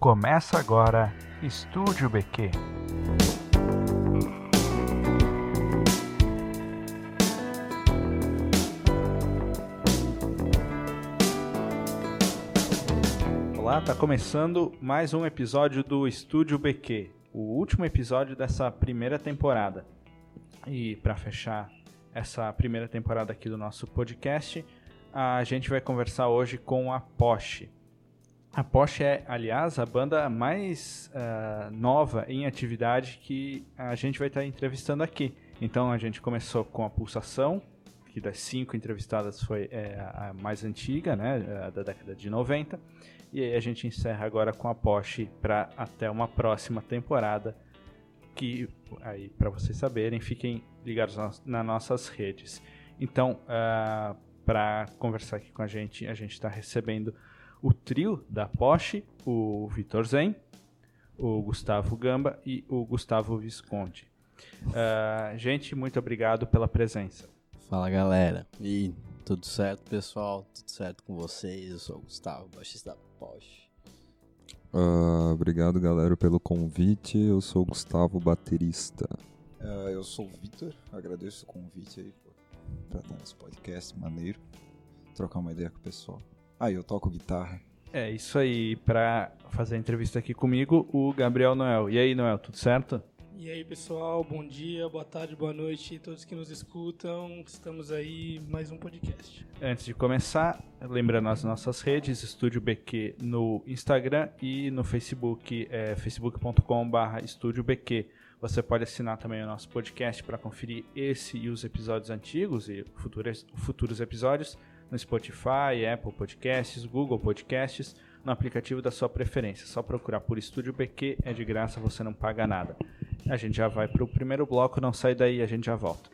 Começa agora Estúdio BQ. Olá, tá começando mais um episódio do Estúdio BQ, o último episódio dessa primeira temporada. E para fechar essa primeira temporada aqui do nosso podcast, a gente vai conversar hoje com a Porsche. A Porsche é, aliás, a banda mais uh, nova em atividade que a gente vai estar entrevistando aqui. Então a gente começou com a Pulsação, que das cinco entrevistadas foi é, a mais antiga, né, da década de 90. E aí a gente encerra agora com a Porsche para até uma próxima temporada. Que aí para vocês saberem, fiquem ligados nas, nas nossas redes. Então, uh, ah, para conversar aqui com a gente, a gente está recebendo o trio da Porsche, o Vitor Zen, o Gustavo Gamba e o Gustavo Visconti. Uh, gente, muito obrigado pela presença. Fala galera, e tudo certo pessoal? Tudo certo com vocês? Eu sou o Gustavo, baixista da Porsche. Uh, obrigado galera pelo convite, eu sou o Gustavo, baterista. Uh, eu sou o Vitor, agradeço o convite aí para estar nesse podcast maneiro, trocar uma ideia com o pessoal. Ah, eu toco guitarra. É isso aí, para fazer a entrevista aqui comigo, o Gabriel Noel. E aí, Noel, tudo certo? E aí, pessoal, bom dia, boa tarde, boa noite, todos que nos escutam. Estamos aí mais um podcast. Antes de começar, lembrando as nossas redes, Estúdio BQ no Instagram e no Facebook, é, facebook.com.br Estúdio BQ. Você pode assinar também o nosso podcast para conferir esse e os episódios antigos e futuros, futuros episódios no Spotify, Apple Podcasts, Google Podcasts, no aplicativo da sua preferência. Só procurar por Estúdio BQ, é de graça, você não paga nada. A gente já vai para o primeiro bloco, não sai daí, a gente já volta.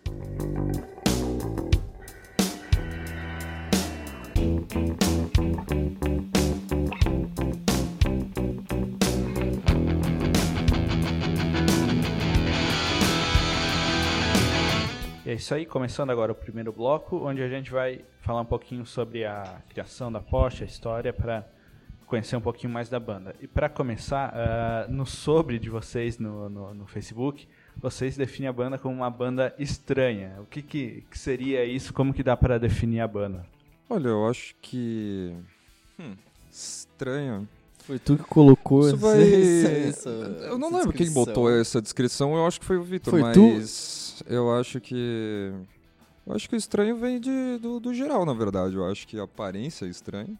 É isso aí, começando agora o primeiro bloco, onde a gente vai falar um pouquinho sobre a criação da Porsche, a história, para conhecer um pouquinho mais da banda. E para começar, uh, no sobre de vocês no, no, no, Facebook, vocês definem a banda como uma banda estranha. O que, que, que seria isso? Como que dá para definir a banda? Olha, eu acho que... Hum, estranho... Foi tu que colocou Isso vai... essa, essa, Eu não lembro quem botou essa descrição, eu acho que foi o Vitor, mas... Tu? Eu acho que. Eu acho que o estranho vem de, do, do geral, na verdade. Eu acho que a aparência é estranha.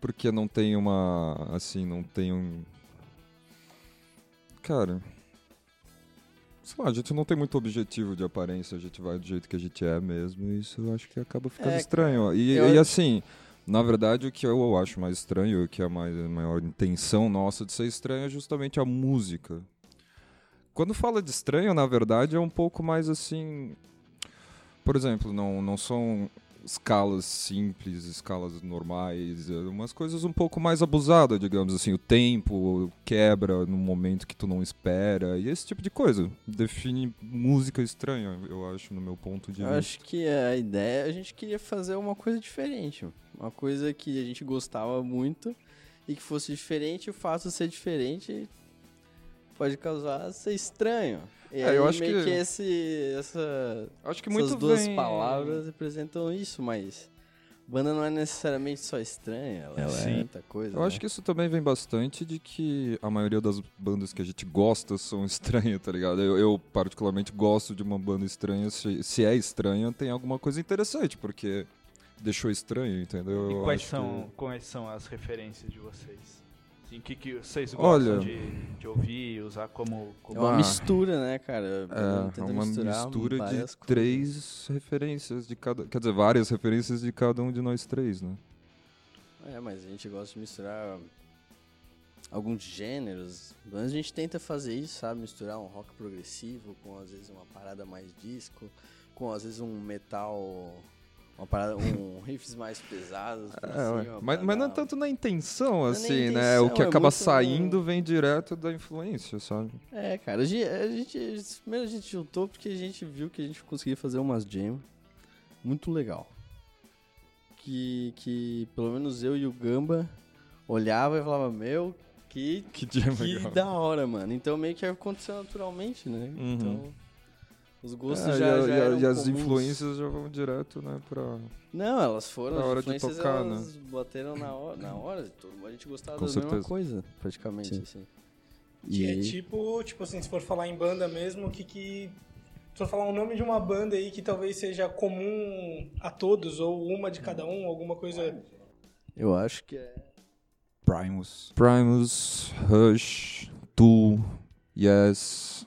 Porque não tem uma. Assim, não tem um. Cara. Sei lá, a gente não tem muito objetivo de aparência, a gente vai do jeito que a gente é mesmo, e isso eu acho que acaba ficando é, estranho. E, eu... e, assim, na verdade, o que eu acho mais estranho, o que é a, maior intenção nossa de ser estranho é justamente a música. Quando fala de estranho, na verdade, é um pouco mais assim. Por exemplo, não, não são escalas simples, escalas normais, é umas coisas um pouco mais abusadas, digamos assim, o tempo quebra no momento que tu não espera, e esse tipo de coisa define música estranha, eu acho, no meu ponto de eu vista. Acho que a ideia, a gente queria fazer uma coisa diferente, uma coisa que a gente gostava muito e que fosse diferente, o fato de ser diferente pode causar ser estranho. E é, eu acho meio que... que esse, essa, acho que essas duas vem... palavras representam isso, mas banda não é necessariamente só estranha, ela é Sim. muita coisa. Eu né? acho que isso também vem bastante de que a maioria das bandas que a gente gosta são estranhas, tá ligado? Eu, eu particularmente gosto de uma banda estranha. Se, se, é estranha, tem alguma coisa interessante, porque deixou estranho, entendeu? E quais são, que... quais são as referências de vocês? Assim, que, que vocês gostam Olha, de, de ouvir, usar como, como... É uma mistura, né, cara? É, uma mistura de coisas. três referências de cada... Quer dizer, várias referências de cada um de nós três, né? É, mas a gente gosta de misturar alguns gêneros. Mas a gente tenta fazer isso, sabe? Misturar um rock progressivo com, às vezes, uma parada mais disco, com, às vezes, um metal uma parada, um riffs mais pesados. É, assim, mas, mas não é tanto na intenção, assim, na né? Intenção, o que é acaba saindo vem direto da influência, sabe? É, cara, a gente, a gente, primeiro a gente juntou porque a gente viu que a gente conseguia fazer umas jam muito legal. Que, que pelo menos eu e o Gamba olhava e falava, meu, que, que, que da hora, mano. Então meio que aconteceu naturalmente, né? Uhum. Então os gostos É, já, e, já e e as comuns. influências já vão direto, né, pra... Não, elas foram, Na as hora de tocar, né? elas bateram na hora, na hora, todo- a gente gostava Com da mesma certeza. coisa, praticamente, Sim. assim. Que E é aí- tipo, tipo assim, se for falar em banda mesmo, o que que. Se for falar o nome de uma banda aí que talvez seja comum a todos, ou uma de cada um, alguma coisa. Eu acho que é. Primus. Primus, Rush, Tool, Yes...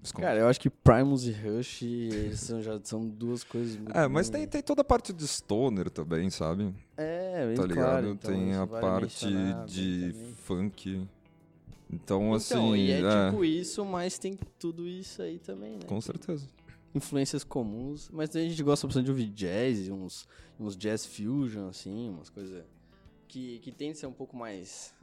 desculpa. Cara, eu acho que Primus e Rush são, já são duas coisas muito. é, mas tem, tem toda a parte de stoner também, sabe? É, bem tá ligado? claro, então tem a vale parte de também. funk. Então, assim, Então, e é, é, tipo isso, mas tem tudo isso aí também, né? com certeza. Influências comuns, mas a gente gosta bastante de ouvir jazz, uns, uns jazz fusion, assim, umas coisas que, que tem de ser um pouco mais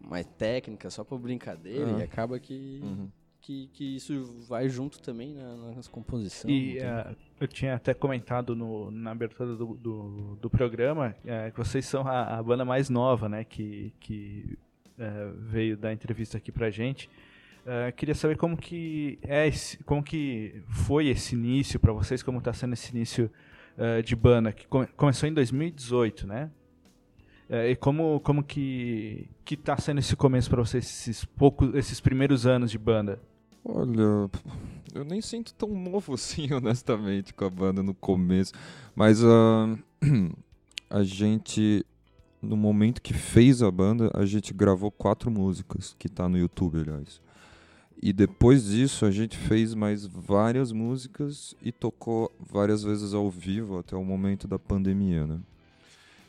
mais técnica, só por brincadeira, Aham. e acaba que, Uhum. que, que isso vai junto também na, nas composições. E eh, eu tinha até comentado no- na abertura do, do, do programa eh, que vocês são a, a banda mais nova, né? Que, que eh, veio dar entrevista aqui pra gente. Eh, queria saber como que é esse, como que foi esse início pra vocês, como tá sendo esse início eh, de banda que come- começou em 2018, né? Eh, e como como que que tá sendo esse começo pra vocês esses poucos esses primeiros anos de banda? Olha, eu nem sinto tão novo assim, honestamente, com a banda no começo. Mas ah, a gente, no momento que fez a banda, a gente gravou quatro músicas, que tá no YouTube, aliás. E depois disso, a gente fez mais várias músicas e tocou várias vezes ao vivo até o momento da pandemia, né?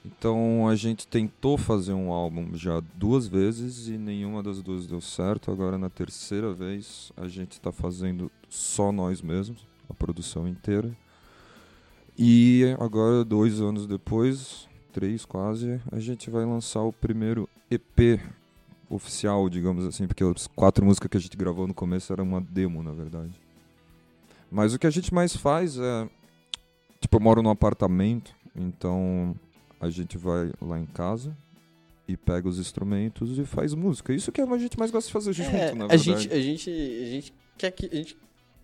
Então a gente tentou fazer um álbum já duas vezes e nenhuma das duas deu certo. Agora na terceira vez a gente está fazendo só nós mesmos, a produção inteira. E agora, dois anos depois, três quase, a gente vai lançar o primeiro EP oficial, digamos assim, porque as quatro músicas que a gente gravou no começo era uma demo, na verdade. Mas o que a gente mais faz é. Tipo, eu moro num apartamento, então a gente vai lá em casa e pega os instrumentos e faz música. Isso que a gente mais gosta de fazer junto, É, na a verdade. gente, a gente, a gente quer que a gente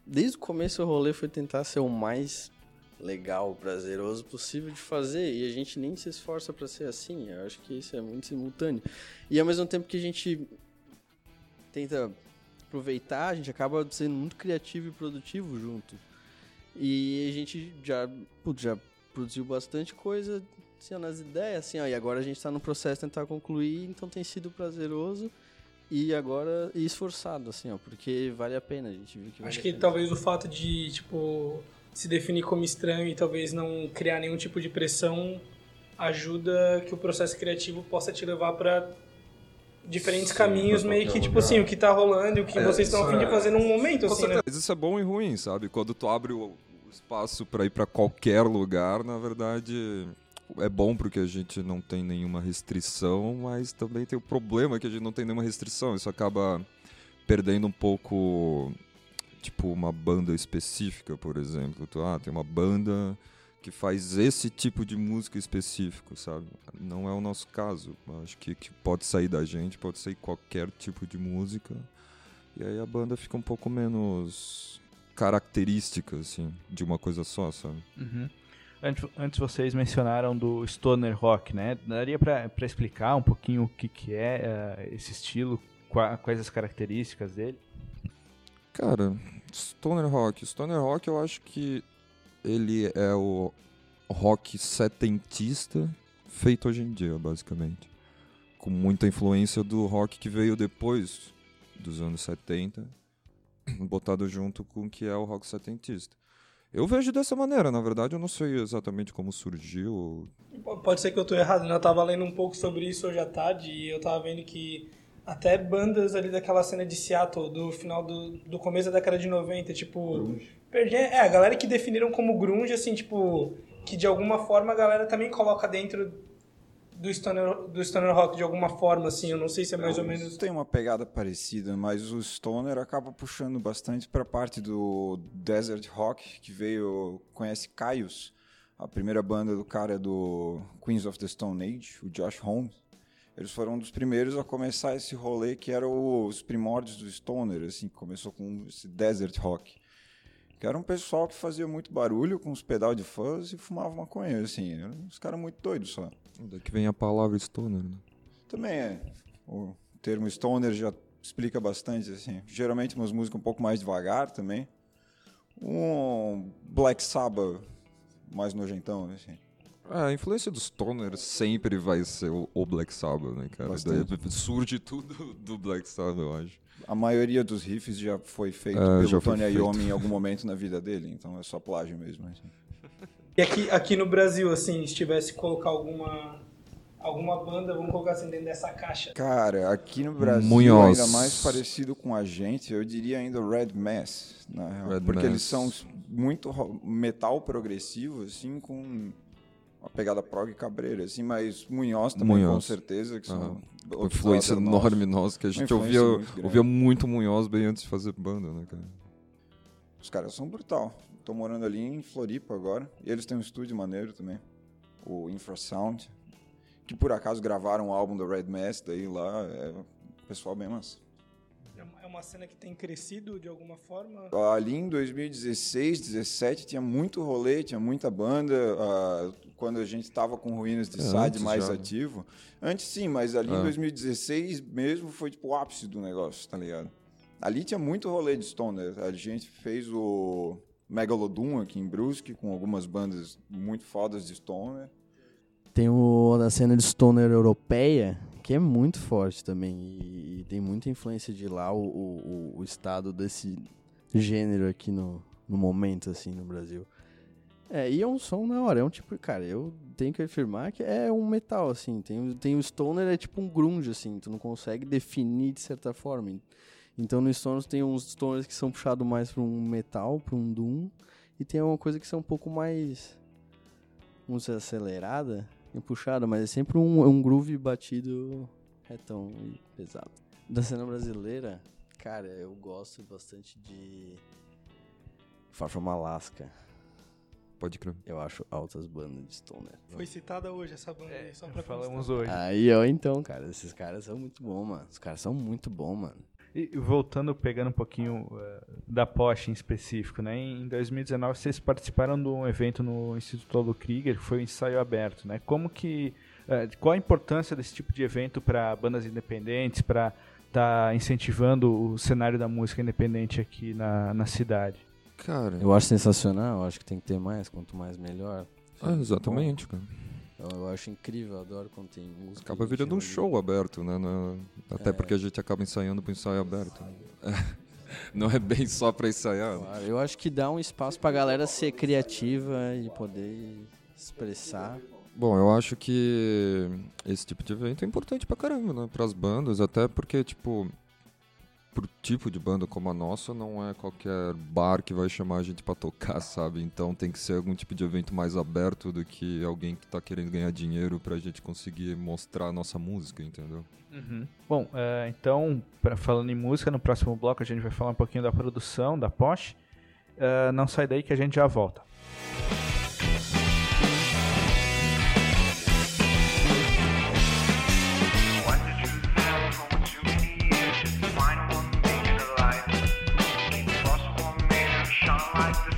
desde o começo o rolê foi tentar ser o mais legal, prazeroso possível de fazer e a gente nem se esforça pra ser assim. Eu acho que isso é muito simultâneo. E ao mesmo tempo que a gente tenta aproveitar, a gente acaba sendo muito criativo e produtivo junto. E a gente já, putz, já produziu bastante coisa assim, ó, nas ideias, assim, ó, e agora a gente tá no processo de tentar concluir, então tem sido prazeroso e agora e esforçado, assim, ó, porque vale a pena, a gente viu que vale Acho a que pena. talvez o fato de, tipo, se definir como estranho e talvez não criar nenhum tipo de pressão ajuda que o processo criativo possa te levar pra diferentes Sim, caminhos, meio que, tipo lugar. assim, o que tá rolando e o que É, vocês estão a fim de é- fazer num momento, Com assim, né? isso é bom e ruim, sabe? Quando tu abre o, o espaço pra ir pra qualquer lugar, na verdade é bom porque a gente não tem nenhuma restrição, mas também tem o problema que a gente não tem nenhuma restrição. Isso acaba perdendo um pouco, tipo, uma banda específica, por exemplo. Tu, ah, tem uma banda que faz esse tipo de música específico, sabe? Não é o nosso caso. Acho que, que pode sair da gente, pode sair qualquer tipo de música. E aí a banda fica um pouco menos característica, assim, de uma coisa só, sabe? Uhum. Antes, antes vocês mencionaram do stoner rock, né? Daria pra explicar um pouquinho o que, que é eh, esse estilo, qua- quais as características dele? Cara, Stoner Rock. Stoner Rock eu acho que ele é o rock setentista feito hoje em dia, basicamente. Com muita influência do rock que veio depois dos anos 70, botado junto com o que é o rock setentista. Eu vejo dessa maneira, na verdade eu não sei exatamente como surgiu. Pode ser que eu tô errado, né? Eu tava lendo um pouuk sobre isso hoje à tarde e eu tava vendo que até bandas ali daquela cena de Seattle, do final do, do começo da década de 90, tipo... Perdi, é, a galera que definiram como grunge, assim, tipo... Que de alguma forma a galera também coloca dentro do stoner, do stoner rock de alguma forma, assim. Eu não sei se é mais ou menos... Tem uma pegada parecida, mas o Stoner acaba puxando bastante para a parte do Desert Rock, que veio, conhece Caius, A primeira banda do cara é do Queens of the Stone Age, o Josh Holmes. Eles foram um dos primeiros a começar esse rolê que era os primórdios do Stoner, assim, começou com esse desert rock. Que era um pessoal que fazia muito barulho com os pedal de fãs e fumava maconha, assim. Uns caras muito doidos só. Daqui vem a palavra stoner, né? Também é. O termo stoner já explica bastante, assim. Geralmente umas músicas um pouco mais devagar também. Um Black Sabbath mais nojentão, assim. É, a influência dos Stoner sempre vai ser o, Black Sabbath, né, cara? Surge tudo do Black Sabbath, eu acho. A maioria dos riffs já foi feito é, pelo Tony Iommi em algum momento na vida dele, então é só plágio mesmo. Assim. E aqui, aqui no Brasil, assim, se tivesse que colocar alguma alguma banda, vamos colocar assim, dentro dessa caixa? Cara, aqui no Brasil, Munhoz. ainda mais parecido com a gente, eu diria ainda Red Mass, na real, Red porque Mass. eles são muito metal progressivo, assim, com uma pegada prog cabreira, assim, mas Munhoz também, Munhoz. com certeza, que são... Uhum. Influência enorme nossa, que a gente ouvia muito, ouvia muito Munhoz bem antes de fazer banda, né, cara? Os caras são brutal. Tô morando ali em Floripa agora, e eles têm um estúdio maneiro também, o Infrasound, que por acaso gravaram um álbum do Red Mass daí lá, é o pessoal bem massa. É uma cena que tem crescido de alguma forma? Ali em 2016, 2017 tinha muito rolê, tinha muita banda. Uh, quando a gente estava com Ruínas de é, Sade mais já. ativo. Antes sim, mas ali é. em 2016 mesmo foi tipo o ápice do negócio, tá ligado? Ali tinha muito rolê de stoner. A gente fez o Megalodon aqui em Brusque com algumas bandas muito fodas de stoner. Tem o a cena de stoner europeia, que é muito forte também. E, e tem muita influência de lá o, o, o, estado desse gênero aqui no, no momento, assim, no Brasil. É, e é um som na hora, é um tipo, cara, eu tenho que afirmar que é um metal, assim. Tem, tem o stoner, é tipo um grunge, assim, tu não consegue definir de certa forma. Então no Stones tem uns stoners que são puxados mais para um metal, para um doom, e tem uma coisa que são um pouco mais, vamos dizer, acelerada, puxada, mas é sempre um, um groove batido retão e pesado. Da cena brasileira, cara, eu gosto bastante de Far From Alaska. Pode crer. Eu acho altas bandas de stoner. Foi citada hoje essa banda é, aí, só pra Falamos hoje. Aí, ó, então, cara, esses caras são muito bons, mano. Os caras são muito bons, mano. E voltando, pegando um pouquinho uh, da Porsche em específico, né? Em 2019 vocês participaram de um evento no Instituto Aldo Krieger, que foi um ensaio aberto, né? Como que, uh, qual a importância desse tipo de evento para bandas independentes, para estar tá incentivando o cenário da música independente aqui na, na cidade? Cara, eu acho sensacional, eu acho que tem que ter mais, quanto mais melhor. Ah, exatamente, cara. Eu, eu, acho incrível, adoro quando tem música. Acaba virando um show aberto, né? até é. porque a gente acaba ensaiando para ensaio aberto. Não é bem só para ensaiar. Claro, eu acho que dá um espaço para a galera ser criativa e poder expressar. Bom, eu acho que esse tipo de evento é importante pra caramba, né? Para as bandas, até porque, tipo, pro tipo de banda como a nossa, não é qualquer bar que vai chamar a gente para tocar, sabe? Então tem que ser algum tipo de evento mais aberto do que alguém que tá querendo ganhar dinheiro pra gente conseguir mostrar a nossa música, entendeu? Uhum. Bom, uh, então, pra, falando em música, no próximo bloco a gente vai falar um pouquinho da produção da Porsche. Uh, não sai daí que a gente já volta. like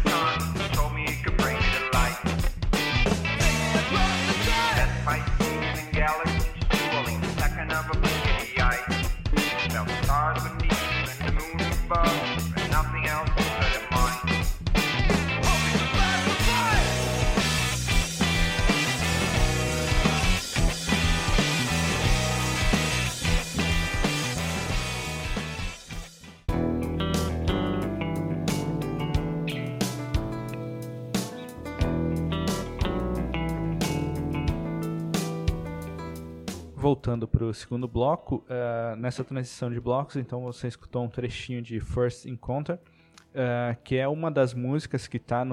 voltando para o segundo bloco, uh, nessa transição de blocos, então você escutou um trechinho de First Encounter, uh, que é uma das músicas que está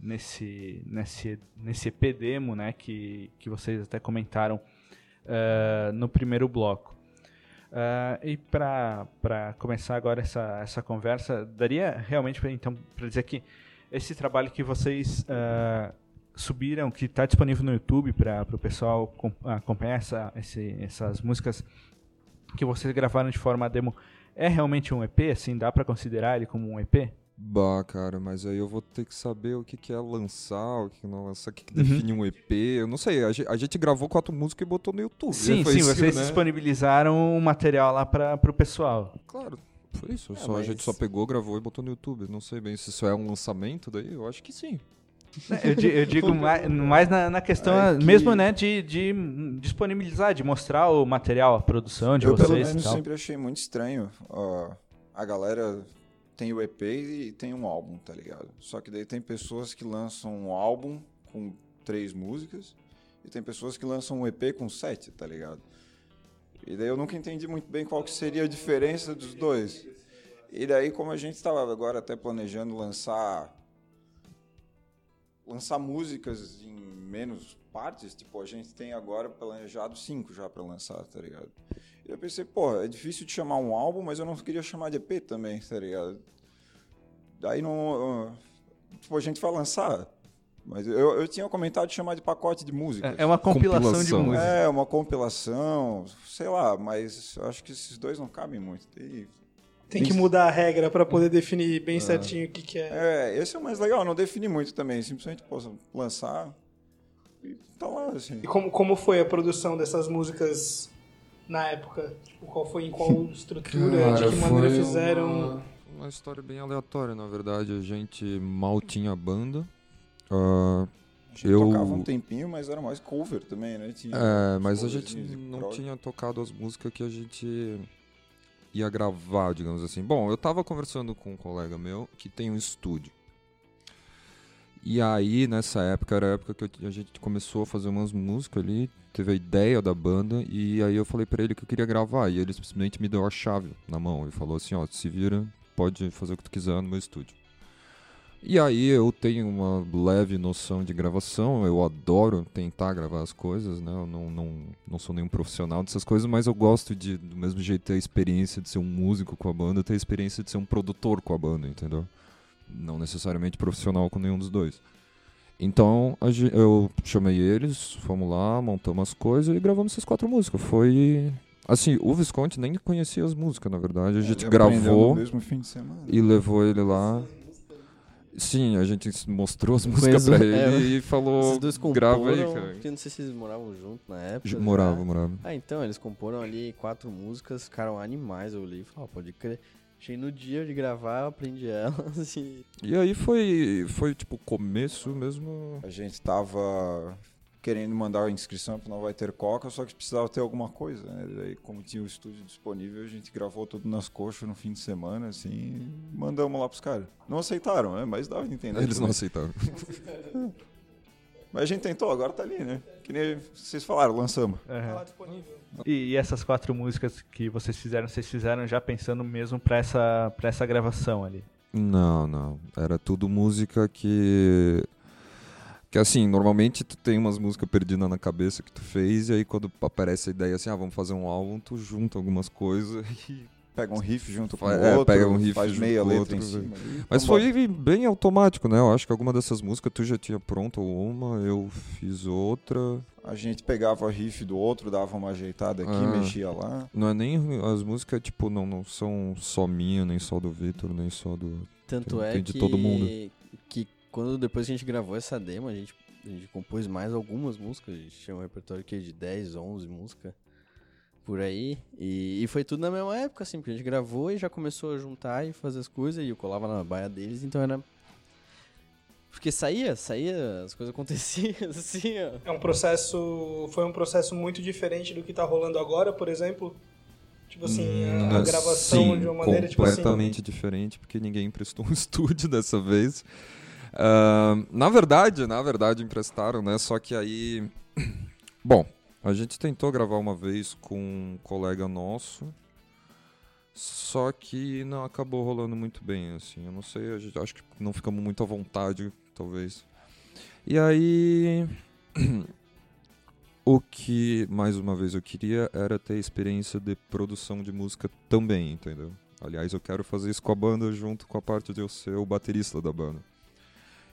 nesse nesse nesse EP demo, né, que que vocês até comentaram uh, no primeiro bloco. e para começar agora essa, essa conversa, daria realmente então para dizer que esse trabalho que vocês subiram, que está disponível no YouTube para o pessoal acompanhar essa, esse, essas músicas que vocês gravaram de forma demo, é realmente um EP? Assim, dá para considerar ele como um EP? Bah, cara, mas aí eu vou ter que saber o que, que é lançar, o que, que não lançar, o que, que uhum. define um EP. Eu não sei, a gente, a gente, gravou quatro músicas e botou no YouTube. Sim, sim, isso, vocês né? disponibilizaram o material lá para o pessoal. Claro, foi isso. É, só, mas... A gente só pegou, gravou e botou no YouTube. Não sei bem se isso é um lançamento daí, eu acho que sim. Eu, eu digo mais, mais na, na, questão é que... mesmo né, de, de, disponibilizar, de mostrar o material, a produção de eu, vocês. Eu pelo menos sempre achei muito estranho uh, a galera tem o EP e tem um álbum, tá ligado? Só que daí tem pessoas que lançam um álbum com três músicas e tem pessoas que lançam um EP com sete, tá ligado? E daí eu nunca entendi muito bem qual que seria a diferença dos dois. E daí, como a gente estava agora até planejando lançar lançar músicas em menos partes, tipo, a gente tem agora planejado cinco já para lançar, tá ligado? E eu pensei, pô, é difícil de chamar um álbum, mas eu não queria chamar de EP também, tá ligado? Daí não. Tipo, a gente vai lançar. Mas eu, eu tinha comentado de chamar de pacote de música. É, é uma compilação, compilação, de música. É, uma compilação, sei lá, mas eu acho que esses dois não cabem muito. Tem, tem que mudar a regra para poder definir bem é. certinho o que, que é. É, esse é o mais legal, não definir muito também. Simplesmente posso lançar e tá lá, assim. E como, como foi a produção dessas músicas na época? Tipo, qual foi, em qual estrutura, Cara, de que maneira fizeram? Uma, uma, história bem aleatória, na verdade. A gente mal tinha banda. Uh, a gente eu... tocava um tempinho, mas era mais cover também, né? Tinha é, mas a gente não tinha tocado as músicas que a gente ia gravar, digamos assim. Bom, eu tava conversando com um colega meu que tem um estúdio. E aí, nessa época, era a época que a gente começou a fazer umas músicas ali, teve a ideia da banda, e aí eu falei para ele que eu queria gravar, e ele simplesmente me deu a chave na mão e falou assim, ó, se vira, pode fazer o que tu quiser no meu estúdio. E aí eu tenho uma leve noção de gravação, eu adoro tentar gravar as coisas, né? Eu não, não, não sou nenhum profissional dessas coisas, mas eu gosto de, do mesmo jeito, ter a experiência de ser um músico com a banda, ter a experiência de ser um produtor com a banda, entendeu? não necessariamente profissional com nenhum dos dois. Então eu chamei eles, fomos lá, montamos as coisas e gravamos essas quatro músicas. Foi. Assim, o Visconti nem conhecia as músicas, na verdade. A gente gravou e levou ele lá. Sim, a gente mostrou as músicas pra ele é, e falou, grava aí, cara. não sei se eles moravam junto na época. Moravam, né? moravam. Ah, então, eles comporam ali quatro músicas, ficaram animais, eu li e falei, pode crer. Achei no dia de gravar, eu aprendi elas e... E aí foi, foi tipo, começo mesmo... A gente tava querendo mandar a inscrição para Não Vai Ter Coca, só que precisava ter alguma coisa, né? Daí, como tinha o estúdio disponível, a gente gravou tudo nas coxas no fim de semana, assim, mandamos lá pros caras. Não aceitaram, né? Mas dava de entender. Eles não aceitaram. Mas a gente tentou, agora tá ali, né? Que nem vocês falaram, lançamos. Uhum. E, e, essas quatro músicas que vocês fizeram, vocês fizeram já pensando mesmo pra essa, pra essa gravação ali? Não, não. Era tudo música que. Que assim, normalmente tu tem umas músicas perdidas na cabeça que tu fez, e aí quando aparece a ideia assim, ah, vamos fazer um álbum, tu junta algumas coisas e Pega um riff junto com o é, outro, pega um riff faz meia letra outro, em cima. Mas foi bem automático, né? Eu acho que alguma dessas músicas tu já tinha pronta uma, eu fiz outra. A gente pegava o riff do outro, dava uma ajeitada aqui, ah, mexia lá. Não é nem as músicas, tipo, não, não são só minha, nem só do Vitor, nem só do. Tanto tem, é tem de que, todo mundo. que quando depois que a gente gravou essa demo, a gente, a gente compôs mais algumas músicas. A gente tinha um repertório que de 10, 11 músicas por aí. E, e, foi tudo na mesma época, assim, porque a gente gravou e já começou a juntar e fazer as coisas, e eu colava na baia deles, então era. Porque saía, saía, as coisas aconteciam, assim, ó. É um processo. Foi um processo muito diferente do que tá rolando agora, por exemplo. Tipo assim, a, a hum, gravação sim, de uma maneira, tipo assim. Completamente diferente, porque ninguém emprestou um estúdio dessa vez. Uh, na verdade, na verdade, emprestaram, né? Só que aí. Bom, a gente tentou gravar uma vez com um colega nosso, só que não acabou rolando muito bem, assim. Eu não sei, gente, acho que não ficamos muito à vontade, talvez. E aí. o que, mais uma vez, eu queria era ter experiência de produção de música também, entendeu? Aliás, eu quero fazer isso com a banda junto com a parte de eu ser o baterista da banda.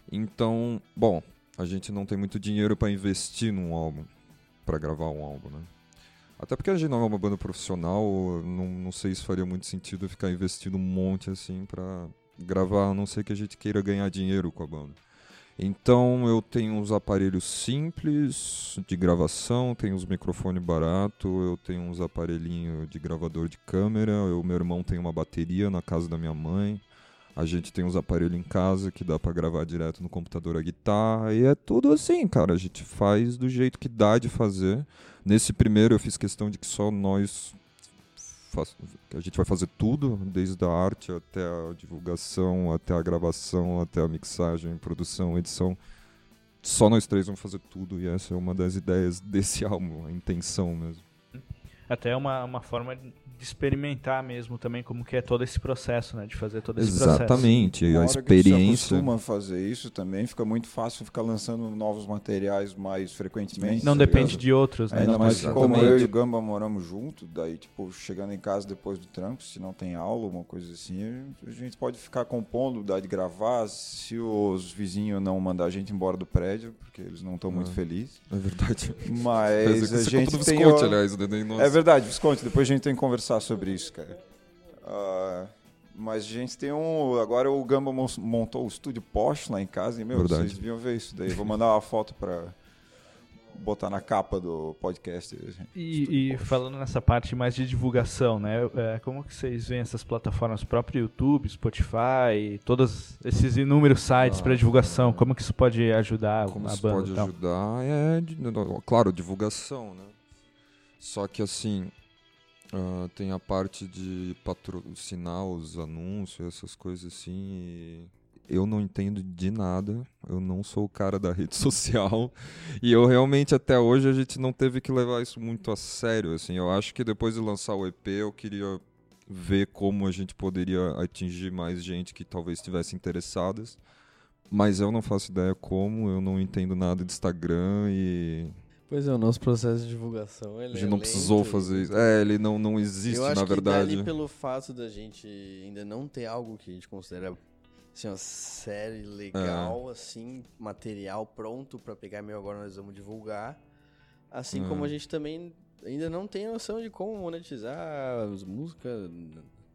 Então, bom, a gente não tem muito dinheiro para investir num álbum, para gravar um álbum, né? Até porque a gente não é uma banda profissional, não, não sei se faria muito sentido ficar investindo um monte assim para gravar, a não ser que a gente queira ganhar dinheiro com a banda. Então eu tenho uns aparelhos simples de gravação, tenho uns microfones barato, eu tenho uns aparelhinhos de gravador de câmera, o meu irmão tem uma bateria na casa da minha mãe. A gente tem uns aparelhos em casa que dá para gravar direto no computador a guitarra. E é tudo assim, cara. A gente faz do jeito que dá de fazer. Nesse primeiro eu fiz questão de que só nós. A gente vai fazer tudo, desde a arte até a divulgação, até a gravação, até a mixagem, produção, edição. Só nós três vamos fazer tudo. E essa é uma das ideias desse álbum, a intenção mesmo. Até uma, uma forma experimentar mesmo também como que é todo esse processo, né? De fazer todo esse Exatamente, processo. a experiência. Que costuma fazer isso também, fica muito fácil ficar lançando novos materiais mais frequentemente. Não tá depende de outros, né? Ainda mais como eu e o Gamba moramos junto, daí tipo, chegando em casa depois do trampo, se não tem aula, uma coisa assim, a gente pode ficar compondo, dar de gravar, se os vizinhos não mandar a gente embora do prédio, porque eles não estão é. muito felizes. É verdade. Mas a gente tem... Visconti, aliás, né? É verdade, Visconti, depois a gente tem que conversar conversar sobre isso, cara. Uh, mas a gente tem um. Agora o Gamba montou o estúdio Porsche lá em casa e, meu, Verdade. vocês deviam ver isso daí. Vou mandar uma foto para botar na capa do podcast. E, e falando nessa parte mais de divulgação, né? É, como que vocês veem essas plataformas, próprio YouTube, Spotify, todos esses inúmeros sites ah, para divulgação? Como que isso pode ajudar como a isso banda? pode ajudar é, claro, divulgação, né? Só que assim, Uh, tem a parte de patrocinar os anúncios, essas coisas assim. eu não entendo de nada. Eu não sou o cara da rede social. E eu realmente, até hoje, a gente não teve que levar isso muito a sério. Assim. Eu acho que depois de lançar o EP, eu queria ver como a gente poderia atingir mais gente que talvez estivesse interessadas. Mas eu não faço ideia como, eu não entendo nada de Instagram e Pois é, o nosso processo de divulgação. Ele a gente é não precisou fazer isso. É, ele não, não existe, Eu acho na verdade. Que pelo fato da gente ainda não ter algo que a gente considera assim, uma série legal, é. assim, material pronto para pegar meio agora nós vamos divulgar. Assim é. como a gente também ainda não tem noção de como monetizar as músicas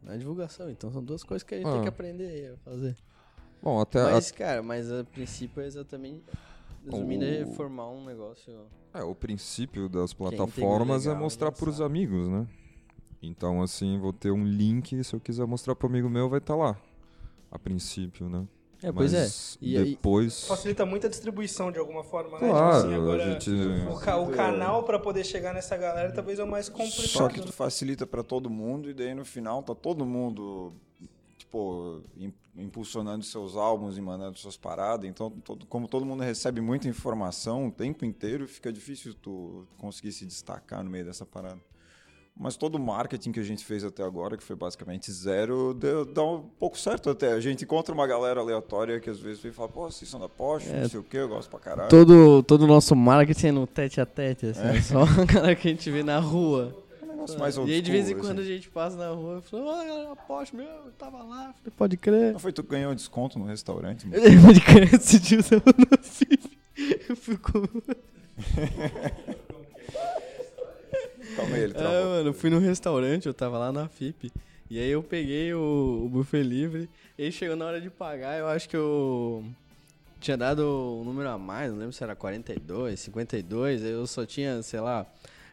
na divulgação. Então são duas coisas que a gente tem que ah. aprender a fazer. Bom, até mas, a... cara, mas a princípio é exatamente Resumindo, o... é formar um negócio. É, o princípio das plataformas é mostrar para os amigos, né? Então, assim, vou ter um link, se eu quiser mostrar para amigo meu, vai estar tá lá. A princípio, né? É, pois é. E depois. Aí, facilita muito a distribuição de alguma forma, né? Claro, tipo assim, agora, a gente... o, ca o canal para poder chegar nessa galera talvez é o mais complicado. Só que tu facilita para todo mundo e daí no final tá todo mundo tipo, impulsionando seus álbuns e mandando suas paradas. Então, todo, como todo mundo recebe muita informação o tempo inteiro, fica difícil tu conseguir se destacar no meio dessa parada. Mas todo o marketing que a gente fez até agora, que foi basicamente zero, deu, dá um pouco certo até. A gente encontra uma galera aleatória que às vezes vem e fala, pô, vocês são da Porsche, é, não sei o que, eu gosto pra caralho. Todo o todo nosso marketing é no tete a tete, assim, é. só a galera que a gente vê na rua negócio mais old E aí de vez em quando assim. a gente passa na rua e fala, ó, galera, aposto meu, eu tava lá, falei, pode crer. Não foi tu que ganhou desconto no restaurante? pode crer, esse dia eu tava no FIP. Eu fui com... Calma aí, ele travou. É, mano, eu fui no restaurante, eu tava lá na FIP. E aí eu peguei o, o buffet livre, e aí chegou na hora de pagar, eu acho que eu tinha dado um número a mais, não lembro se era 42, 52, aí eu só tinha, sei lá,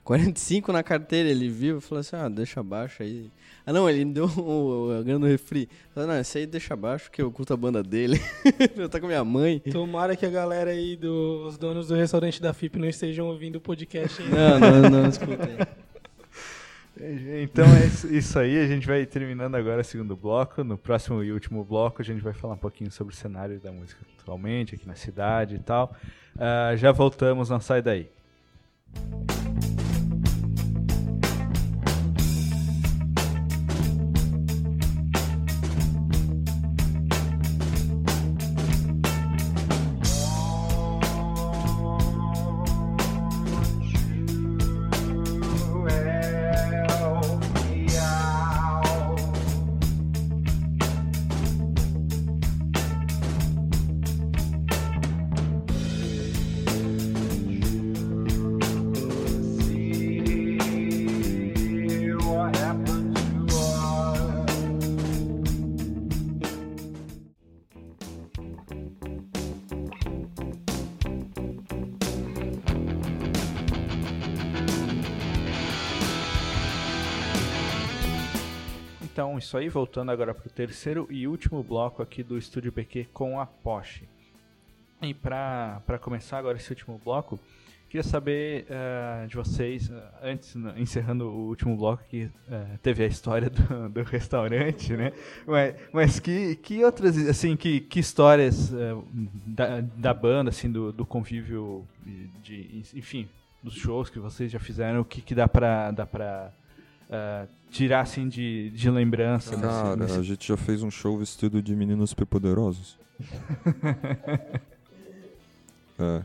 45 na carteira, ele viu e falou assim: ah, deixa abaixo aí. Ah, não, ele me deu o, a grana do refri. Falei, não, esse aí deixa abaixo, porque eu curto a banda dele. eu tá com minha mãe. Tomara que a galera aí dos donos do restaurante da FIP não estejam ouvindo o podcast aí. Não, não, não, escutem. Então é isso aí, a gente vai terminando agora o segundo bloco. No próximo e último bloco a gente vai falar um pouquinho sobre o cenário da música atualmente, aqui na cidade e tal. Uh, já voltamos, não sai daí. então isso aí, voltando agora para o terceiro e último bloco aqui do Estúdio BQ com a Porsche. E para começar agora esse último bloco, queria saber uh, de vocês, uh, antes, uh, encerrando o último bloco, que eh, teve a história do, do restaurante, né? Mas, mas, que, que outras, assim, que, que histórias da, da banda, assim, do, do convívio, de, enfim, dos shows que vocês já fizeram, o que, que dá para dá tirar, assim, de, de lembrança? Cara, nesse, nesse... a gente já fez um show vestido de meninos superpoderosos. É.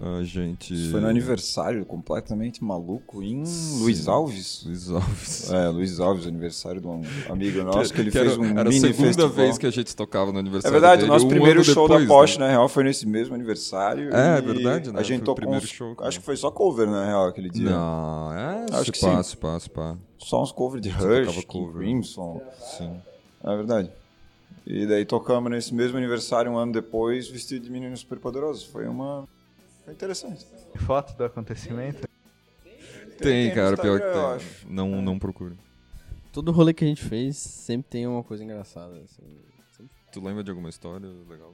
A gente. Isso foi no aniversário completamente maluco em Sim. Luiz Alves. Luiz Alves. É, Luiz Alves, aniversário de um amigo nosso, que, que ele que fez era, um era mini a segunda festival. vez que a gente tocava no aniversário. É verdade, dele, o nosso um primeiro show depois, da Porsche, né? na real, foi nesse mesmo aniversário. É, é verdade, né? A gente foi tocou. Uns, show, acho que foi só cover, na real, aquele dia. Não, é. Acho se que pá, sim. se pá, se pá. Só uns covers de Rush. Crimson. Sim. É verdade. E daí tocamos nesse mesmo aniversário, um ano depois, vestido de meninos superpoderosos. Foi uma. Foi interessante. Foto do acontecimento? Tem, tem cara, pior que tem. acho. Não, não procura. Todo rolê que a gente fez sempre tem uma coisa engraçada. assim. Sempre- Tu lembra de alguma história legal?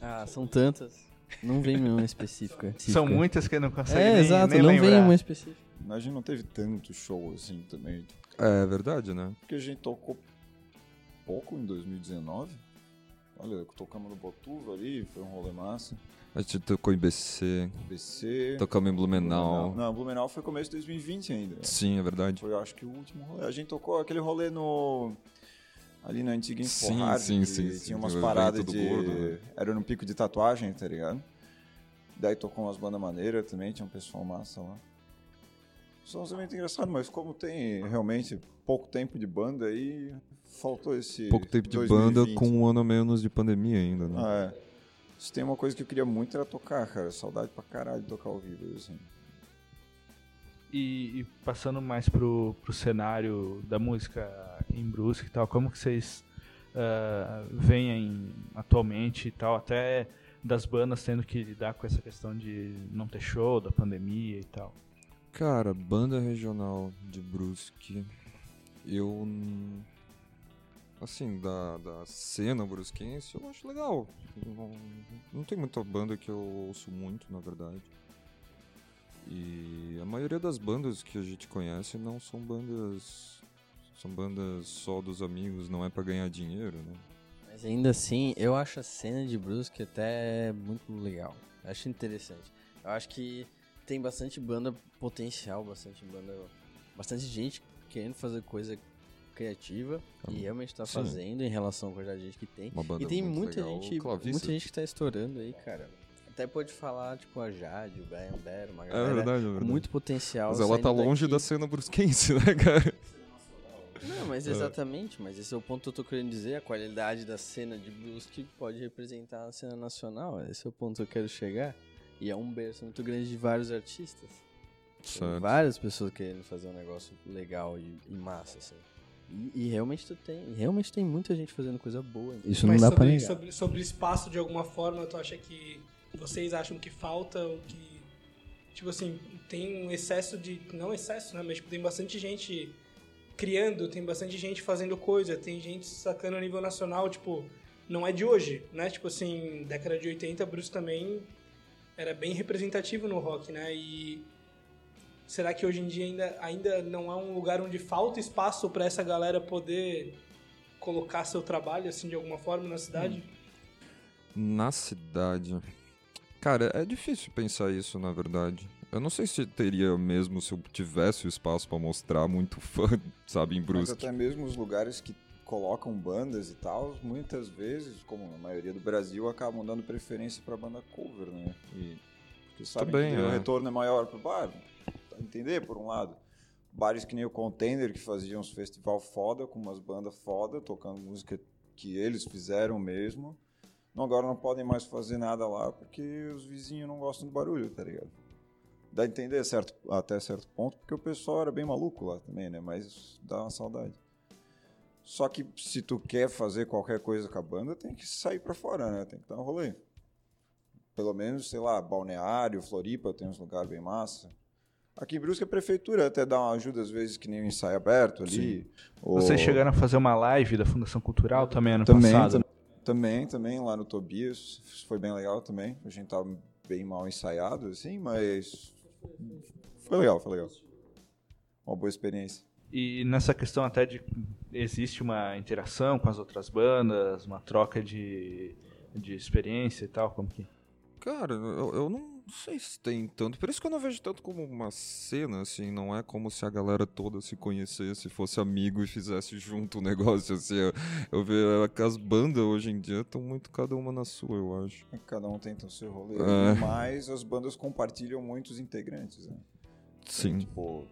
Ah, são tantas. Não vem nenhuma específica. São muitas que não conseguem É, nem, exato, nem não lembrar. vem uma específica. A gente não teve tanto show assim também. É verdade, né? Porque a gente tocou pouco em 2019. Olha, tocamos no Botuva ali, foi um rolê massa. A gente tocou em BC, BC. tocamos em Blumenau. Não, Blumenau foi começo de 2020 ainda. Sim, é verdade. Foi, acho que, o último rolê. A gente tocou aquele rolê no. Ali na antiga Sim, Inforhard, sim, sim, sim, Tinha umas paradas de. gordo, né? Era no pico de tatuagem, tá ligado? Daí tocou umas bandas maneiras também, tinha um pessoal massa lá. São uns eventos engraçados, mas como tem realmente pouco tempo de banda aí, faltou esse. Pouco tempo de banda 2020. com um ano a menos de pandemia ainda, né? Ah, é. Se tem uma coisa que eu queria muito era tocar, cara. Saudade pra caralho de tocar ao vivo, assim. E, e passando mais pro, pro cenário da música em Brusque e tal, como que vocês ah, veem atualmente e tal, até das bandas tendo que lidar com essa questão de não ter show, da pandemia e tal. Cara, banda regional de Brusque, eu. Assim, da, da cena brusquense, eu acho legal. Não, não tem muita banda que eu ouço muito, na verdade. E a maioria das bandas que a gente conhece não são bandas. São bandas só dos amigos, não é pra ganhar dinheiro, né? Mas ainda assim, eu acho a cena de Brusque até muito legal. Eu acho interessante. Eu acho que tem bastante banda potencial, bastante banda. Bastante gente querendo fazer coisa criativa e realmente tá sim. fazendo em relação com a quantidade de gente que tem. Uma banda E tem muito muita legal, gente, o Clavice. muita gente que tá estourando aí, cara. Até pode falar, tipo, a Jade, o Brian Bero, uma É galera verdade, é verdade. muito potencial. Mas ela tá longe daqui. da cena brusquense, né, cara? Não, mas exatamente, mas esse é o ponto que eu tô querendo dizer, a qualidade da cena de blues que pode representar a cena nacional, esse é o ponto que eu quero chegar. E é um berço muito grande de vários artistas. Tem Certo. várias pessoas querendo fazer um negócio legal e, e massa, assim. E, e realmente tu tem, realmente tem muita gente fazendo coisa boa. Isso não Mas dá sobre, pra negar. sobre, sobre espaço, de alguma forma, tu acha que vocês acham que falta ou que. Tipo assim, tem um excesso de. Não excesso, né? Mas tipo, tem bastante gente criando, tem bastante gente fazendo coisa, tem gente sacando a nível nacional, tipo, não é de hoje, né? Tipo assim, década de 80, Bruce também era bem representativo no rock, né? E será que hoje em dia ainda, ainda não é um lugar onde falta espaço para essa galera poder colocar seu trabalho, assim, de alguma forma na cidade? Na cidade. Cara, é difícil pensar isso, na verdade. Eu não sei se teria mesmo se eu tivesse o espaço pra mostrar muito fã, sabe, em Mas Brusque. até mesmo os lugares que colocam bandas e tal, muitas vezes, como na maioria do Brasil, acabam dando preferência pra banda cover, né? E, porque sabem Também, que o é. retorno é maior pro bar. Tá entender, por um lado. Bares que nem o Container, que faziam uns festival foda, com umas bandas foda, tocando música que eles fizeram mesmo. Não, agora não podem mais fazer nada lá, porque os vizinhos não gostam do barulho, tá ligado? Dá a entender certo, até certo ponto, porque o pessoal era bem maluco lá também, né? Mas dá uma saudade. Só que se tu quer fazer qualquer coisa com a banda, tem que sair pra fora, né? Tem que dar um rolê. Pelo menos, sei lá, Balneário, Floripa tem uns lugares bem massa. Aqui em Brusque a prefeitura até dá uma ajuda às vezes que nem um ensaio aberto ali. Ou... Vocês chegaram a fazer uma live da Fundação Cultural também ano também, passado? Também, também, lá no Tobias. Foi bem legal também. A gente tava bem mal ensaiado, assim, mas foi legal, foi legal. Uma boa experiência. E nessa questão até de existe uma interação com as outras bandas, uma troca de, de experiência e tal, como que? Cara, eu, eu não sei se tem tanto. Por isso que eu não vejo tanto como uma cena, assim. Não é como se a galera toda se conhecesse, fosse amigo e fizesse junto o negócio, assim. Eu, eu vejo que as bandas hoje em dia estão muito cada uma na sua, eu acho. É cada um tenta o seu rolê. É. Mas as bandas compartilham muitos integrantes, né? Sim. tipo,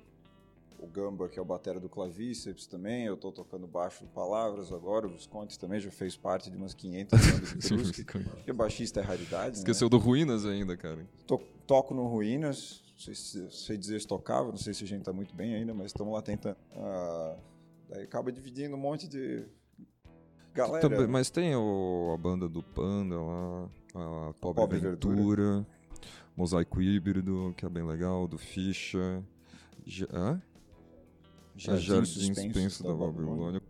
o Gamba, que é o batera do Clavíceps também, eu estou tocando baixo Palavras agora, o Visconti também já fez parte de umas 500 bandas de Brusque, porque baixista é raridade, Esqueceu né? do Ruínas ainda, cara. To toco no Ruínas, não sei, se, sei dizer se tocava, não sei se a gente está muito bem ainda, mas estamos lá tentando. Ah, daí acaba dividindo um monte de galera. Também, mas tem o, a banda do Panda lá, a Pobre, Pobre Verdura. Mosaico Híbrido, que é bem legal, do Ficha. Hã? Jardim, Jardim Suspenso, Suspenso da, da Babilônia.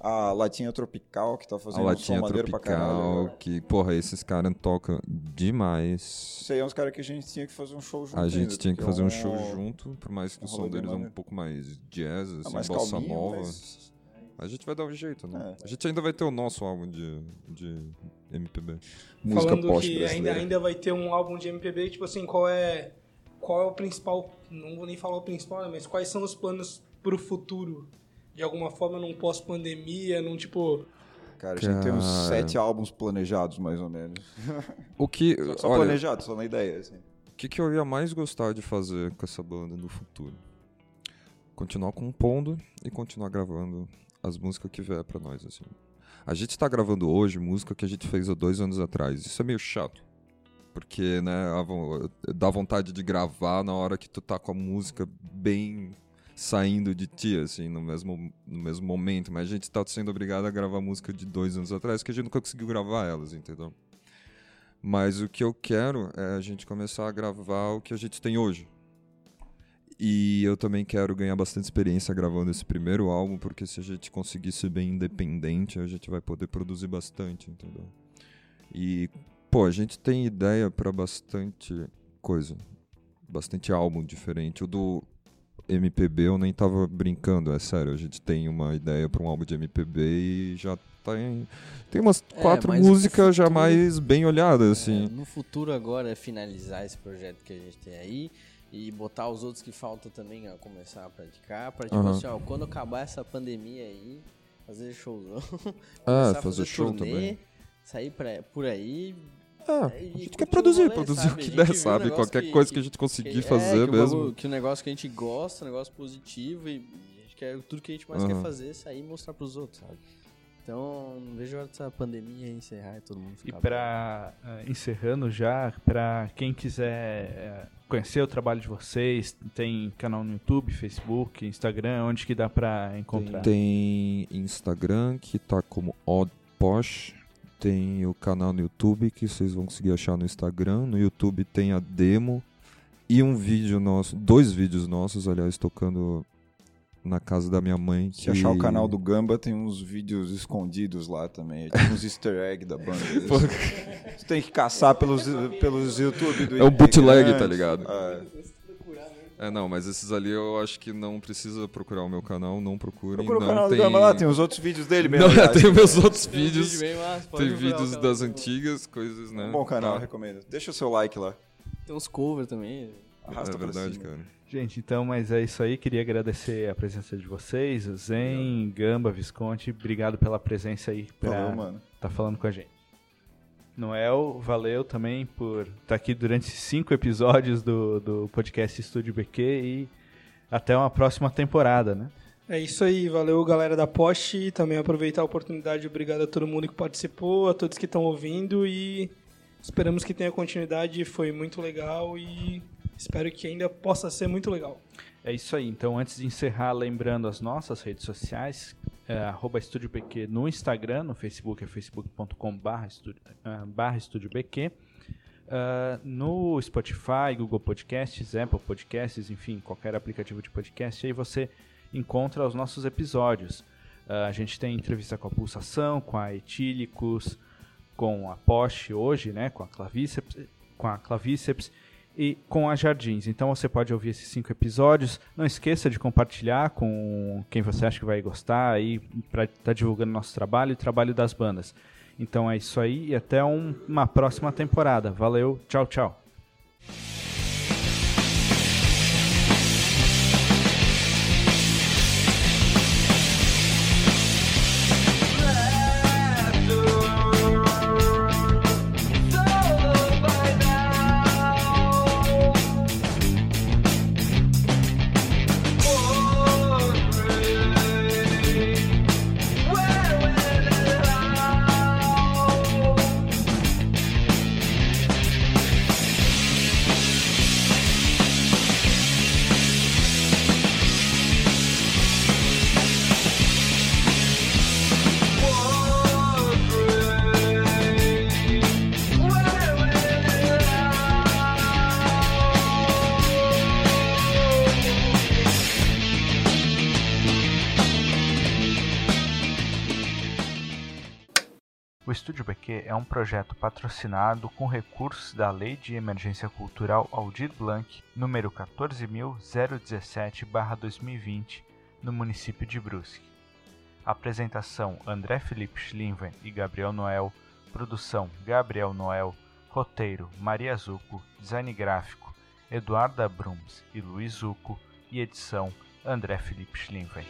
A Latinha Tropical, que tá fazendo a Latinha um som Tropical, pra caralho. que, porra, esses caras tocam demais. Isso aí é uns caras que a gente tinha que fazer um show junto. A gente ainda, tinha que fazer um, um show junto, por mais que um o som deles é um pouco mais jazz, ah, assim, mais bossa calminho, nova. Mas... A gente vai dar um jeito, né? É. A gente ainda vai ter o nosso álbum de, de MPB. Música Falando que ainda, ainda vai ter um álbum de MPB, tipo assim, qual é, qual é o principal, não vou nem falar o principal, né, mas quais são os planos pro futuro? De alguma forma, num pós-pandemia, num tipo. Cara, a gente Cara... tem uns sete álbuns planejados, mais ou menos. O que. Só, só olha, planejados, só na ideia, assim. O que, que eu ia mais gostar de fazer com essa banda no futuro? Continuar compondo e continuar gravando as músicas que vier pra nós, assim. A gente tá gravando hoje música que a gente fez há dois anos atrás. Isso é meio chato. Porque, né, dá vontade de gravar na hora que tu tá com a música bem saindo de ti, assim, no mesmo, no mesmo momento. Mas a gente tá sendo obrigado a gravar música de dois anos atrás, que a gente nunca conseguiu gravar elas, entendeu? Mas o que eu quero é a gente começar a gravar o que a gente tem hoje. E eu também quero ganhar bastante experiência gravando esse primeiro álbum, porque se a gente conseguir ser bem independente, a gente vai poder produzir bastante, entendeu? E, pô, a gente tem ideia para bastante coisa. Bastante álbum diferente. O do MPB eu nem tava brincando, é sério. A gente tem uma ideia para um álbum de MPB e já tem, tá tem umas é, quatro músicas já mais bem olhadas, assim. É, no futuro agora é finalizar esse projeto que a gente tem aí e botar os outros que faltam também a começar a praticar, para tipo uhum. assim, ó, quando acabar essa pandemia aí, fazer showzão. ah, fazer, fazer show turnê, também. Sair pra, por aí, ah, a gente quer produzir, rolê, produzir sabe? o que der, sabe? Qualquer que, coisa que, a gente conseguir que, fazer é, que mesmo. O, que o negócio que a gente gosta, um negócio positivo e a gente quer tudo que a gente mais uhum. quer fazer é sair e mostrar pros outros, sabe? Então, não vejo a hora dessa pandemia encerrar e todo mundo ficar. E para uh, eh, encerrando já, para quem quiser uh, conhecer o trabalho de vocês, tem canal no YouTube, Facebook, Instagram, onde que dá para encontrar? Tem, tem Instagram que tá como Odd Posh tem o canal no YouTube que vocês vão conseguir achar no Instagram. No YouTube tem a demo e um vídeo nosso, dois vídeos nossos, aliás, tocando na casa da minha mãe. Se achar o canal do Gamba, tem uns vídeos escondidos lá também. Tem uns easter egg da banda. Você tem que caçar pelos, pelos YouTube do É um bootleg, tá ligado? É. É, não, mas esses ali eu acho que não precisa procurar o meu canal, não procurem. Procura não o canal tem... do Gama lá, tem os outros vídeos dele mesmo. Não, tem meus outros tem vídeos. Vídeo massa, tem vídeos das antigas, coisas, né? Um bom canal, tá. recomendo. Deixa o seu like lá. Tem uns covers também. Arrasta é verdade, cima. cara. Gente, então, mas é isso aí. Queria agradecer a presença de vocês, Zen, Gamba, Visconti. Obrigado pela presença aí pra Valeu, mano. tá falando com a gente. Noel, valeu também por estar tá aqui durante cinco episódios do, do podcast Estúdio BQ e até uma próxima temporada, né? É isso aí, valeu galera da Poste, também aproveitar a oportunidade, obrigado a todo mundo que participou, a todos que estão ouvindo e esperamos que tenha continuidade, foi muito legal e espero que ainda possa ser muito legal. É isso aí, então antes de encerrar, lembrando as nossas redes sociais, é, arroba Estúdio BQ no Instagram, no Facebook é facebook.com barra Estúdio, Estúdio BQ. Uh, no Spotify, Google Podcasts, Apple Podcasts, enfim, qualquer aplicativo de podcast, aí você encontra os nossos episódios. Uh, a gente tem entrevista com a Pulsação, com a Etílicos, com a Porsche hoje, né, com a Clavíceps, com a Clavíceps e com a Jardins. Então você pode ouvir esses cinco episódios. Não esqueça de compartilhar com quem você acha que vai gostar aí para estar tá divulgando nosso trabalho e o trabalho das bandas. Então é isso aí e até um, uma próxima temporada. Valeu, tchau, tchau. Um projeto patrocinado com recursos da Lei de Emergência Cultural Aldir Blanc, número 14.017-2020, no município de Brusque. Apresentação: André Felipe Schlinven e Gabriel Noel. Produção: Gabriel Noel. Roteiro: Maria Zuco. Design gráfico: Eduarda Brums e Luiz Zuco. E edição: André Felipe Schlinven.